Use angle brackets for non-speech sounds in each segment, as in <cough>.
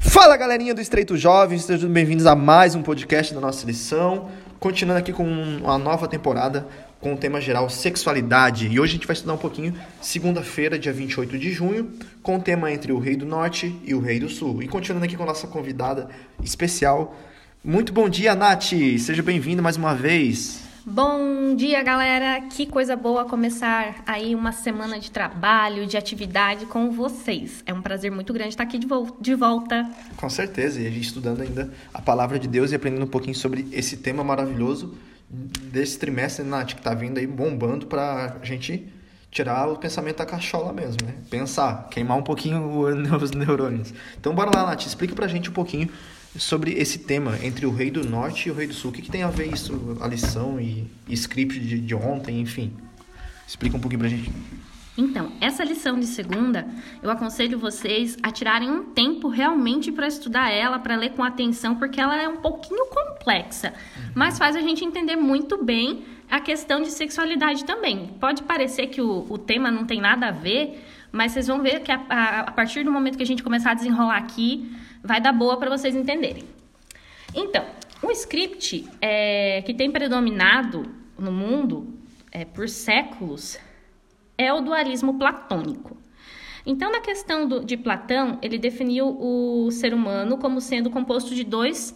Fala galerinha do Estreito Jovens, sejam bem-vindos a mais um podcast da nossa lição. Continuando aqui com uma nova temporada com o tema geral sexualidade. E hoje a gente vai estudar um pouquinho, segunda-feira, dia 28 de junho, com o tema entre o Rei do Norte e o Rei do Sul. E continuando aqui com a nossa convidada especial. Muito bom dia, Nath! Seja bem-vinda mais uma vez. Bom dia, galera! Que coisa boa começar aí uma semana de trabalho, de atividade com vocês. É um prazer muito grande estar aqui de, de volta. Com certeza, e a gente estudando ainda a palavra de Deus e aprendendo um pouquinho sobre esse tema maravilhoso desse trimestre, Nath, que tá vindo aí bombando pra gente tirar o pensamento da cachola mesmo, né? Pensar, queimar um pouquinho os <laughs> neurônios. Então bora lá, Nath, explica pra gente um pouquinho sobre esse tema entre o Rei do Norte e o Rei do Sul. O que, que tem a ver isso, a lição e, e script de, de ontem, enfim. Explica um pouquinho pra gente. Então, essa lição de segunda, eu aconselho vocês a tirarem um tempo realmente para estudar ela, para ler com atenção, porque ela é um pouquinho complexa, mas faz a gente entender muito bem a questão de sexualidade também. Pode parecer que o, o tema não tem nada a ver, mas vocês vão ver que a, a, a partir do momento que a gente começar a desenrolar aqui, vai dar boa para vocês entenderem. Então, o script é, que tem predominado no mundo é, por séculos é o dualismo platônico. Então, na questão do, de Platão, ele definiu o ser humano como sendo composto de dois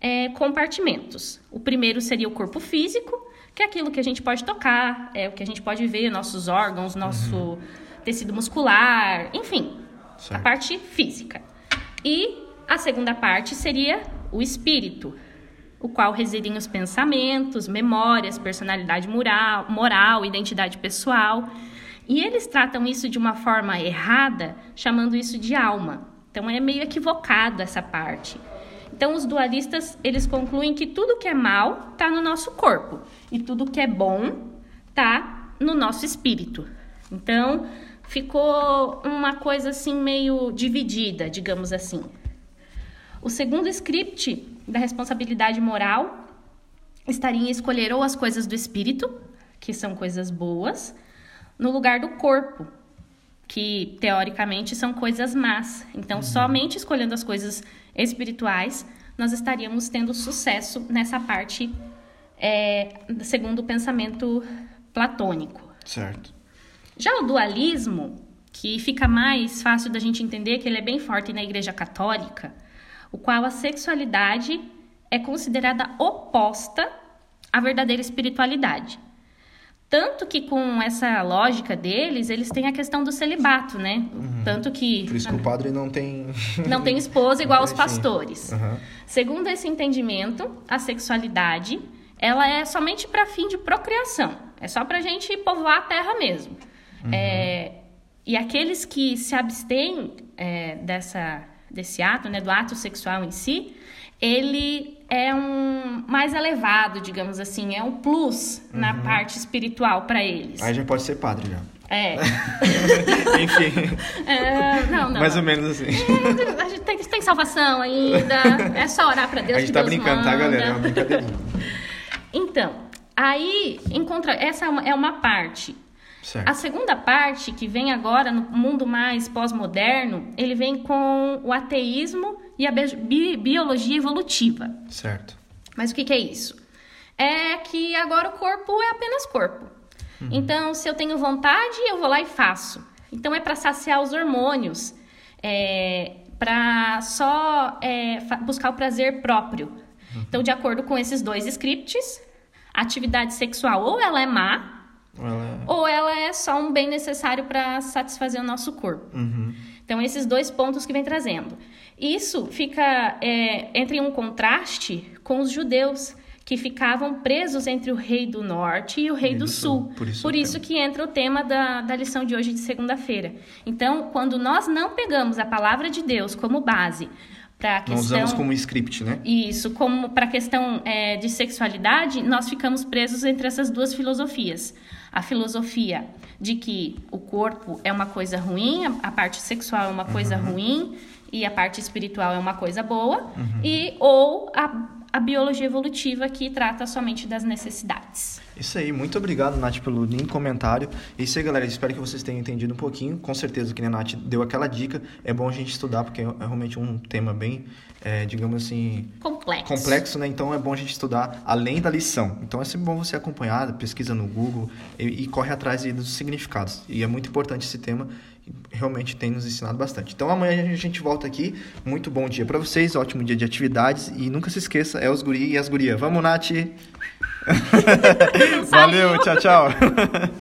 é, compartimentos. O primeiro seria o corpo físico, que é aquilo que a gente pode tocar, é o que a gente pode ver, nossos órgãos, nosso uhum. tecido muscular, enfim, certo. a parte física. E a segunda parte seria o espírito, o qual residem os pensamentos, memórias, personalidade moral, moral, identidade pessoal. E eles tratam isso de uma forma errada, chamando isso de alma. Então é meio equivocado essa parte. Então os dualistas, eles concluem que tudo que é mal está no nosso corpo e tudo que é bom está no nosso espírito. Então ficou uma coisa assim meio dividida, digamos assim. O segundo script da responsabilidade moral estaria em escolher ou as coisas do espírito, que são coisas boas, no lugar do corpo, que teoricamente são coisas más. Então, uhum. somente escolhendo as coisas espirituais, nós estaríamos tendo sucesso nessa parte, é, segundo o pensamento platônico. Certo. Já o dualismo, que fica mais fácil da gente entender, que ele é bem forte na Igreja Católica, o qual a sexualidade é considerada oposta à verdadeira espiritualidade. Tanto que com essa lógica deles, eles têm a questão do celibato, né? Uhum. Tanto que. Por isso que o padre não tem. <laughs> Não tem esposa <laughs> igual os pastores. Uhum. Segundo esse entendimento, a sexualidade ela é somente para fim de procriação. É só para a gente povoar a terra mesmo. Uhum. É, e aqueles que se abstêm é, dessa, desse ato, né, do ato sexual em si, ele é um mais elevado, digamos assim, é um plus uhum. na parte espiritual para eles. Aí já pode ser padre já. É. <laughs> Enfim. É, não, não. Mais ou menos assim. É, a gente tem, tem salvação ainda. É só orar para Deus. A gente tá Deus brincando, manda. tá, galera? É uma brincadeirinha. Então, aí encontra essa é uma parte. Certo. A segunda parte, que vem agora no mundo mais pós-moderno, ele vem com o ateísmo e a bi biologia evolutiva. Certo. Mas o que, que, é isso? É que agora o corpo é apenas corpo. Uhum. Então, se eu tenho vontade, eu vou lá e faço. Então, é para saciar os hormônios, é, para só é, buscar o prazer próprio. Uhum. Então, de acordo com esses dois scripts, a atividade sexual ou ela é má, ela é, ou ela é só um bem necessário para satisfazer o nosso corpo. Uhum. Então, esses dois pontos que vem trazendo. Isso fica é, entre um contraste com os judeus, que ficavam presos entre o rei do norte e o rei, do, do, sul. sul. Por isso, Por isso que entra o tema da, da lição de hoje de segunda-feira. Então, quando nós não pegamos a palavra de Deus como base para a questão... Nós usamos como script, né? Isso, como para a questão é, de sexualidade, nós ficamos presos entre essas duas filosofias. A filosofia de que o corpo é uma coisa ruim, a parte sexual é uma coisa uhum. ruim e a parte espiritual é uma coisa boa, uhum. e ou a, a biologia evolutiva, que trata somente das necessidades. Isso aí, muito obrigado, Nath, pelo lindo comentário. É isso aí, galera. Espero que vocês tenham entendido um pouquinho. Com certeza, que a Nath deu aquela dica. É bom a gente estudar, porque é realmente um tema bem, é, digamos assim. Complexo. Complexo, né? Então é bom a gente estudar além da lição. Então é sempre bom você acompanhar, pesquisa no Google e, e corre atrás dos significados. E é muito importante esse tema realmente tem nos ensinado bastante. Então amanhã a gente volta aqui. Muito bom dia para vocês, ótimo dia de atividades e nunca se esqueça, é os guri e as gurias. Vamos, Nath! <laughs> Valeu, tchau, tchau! <laughs>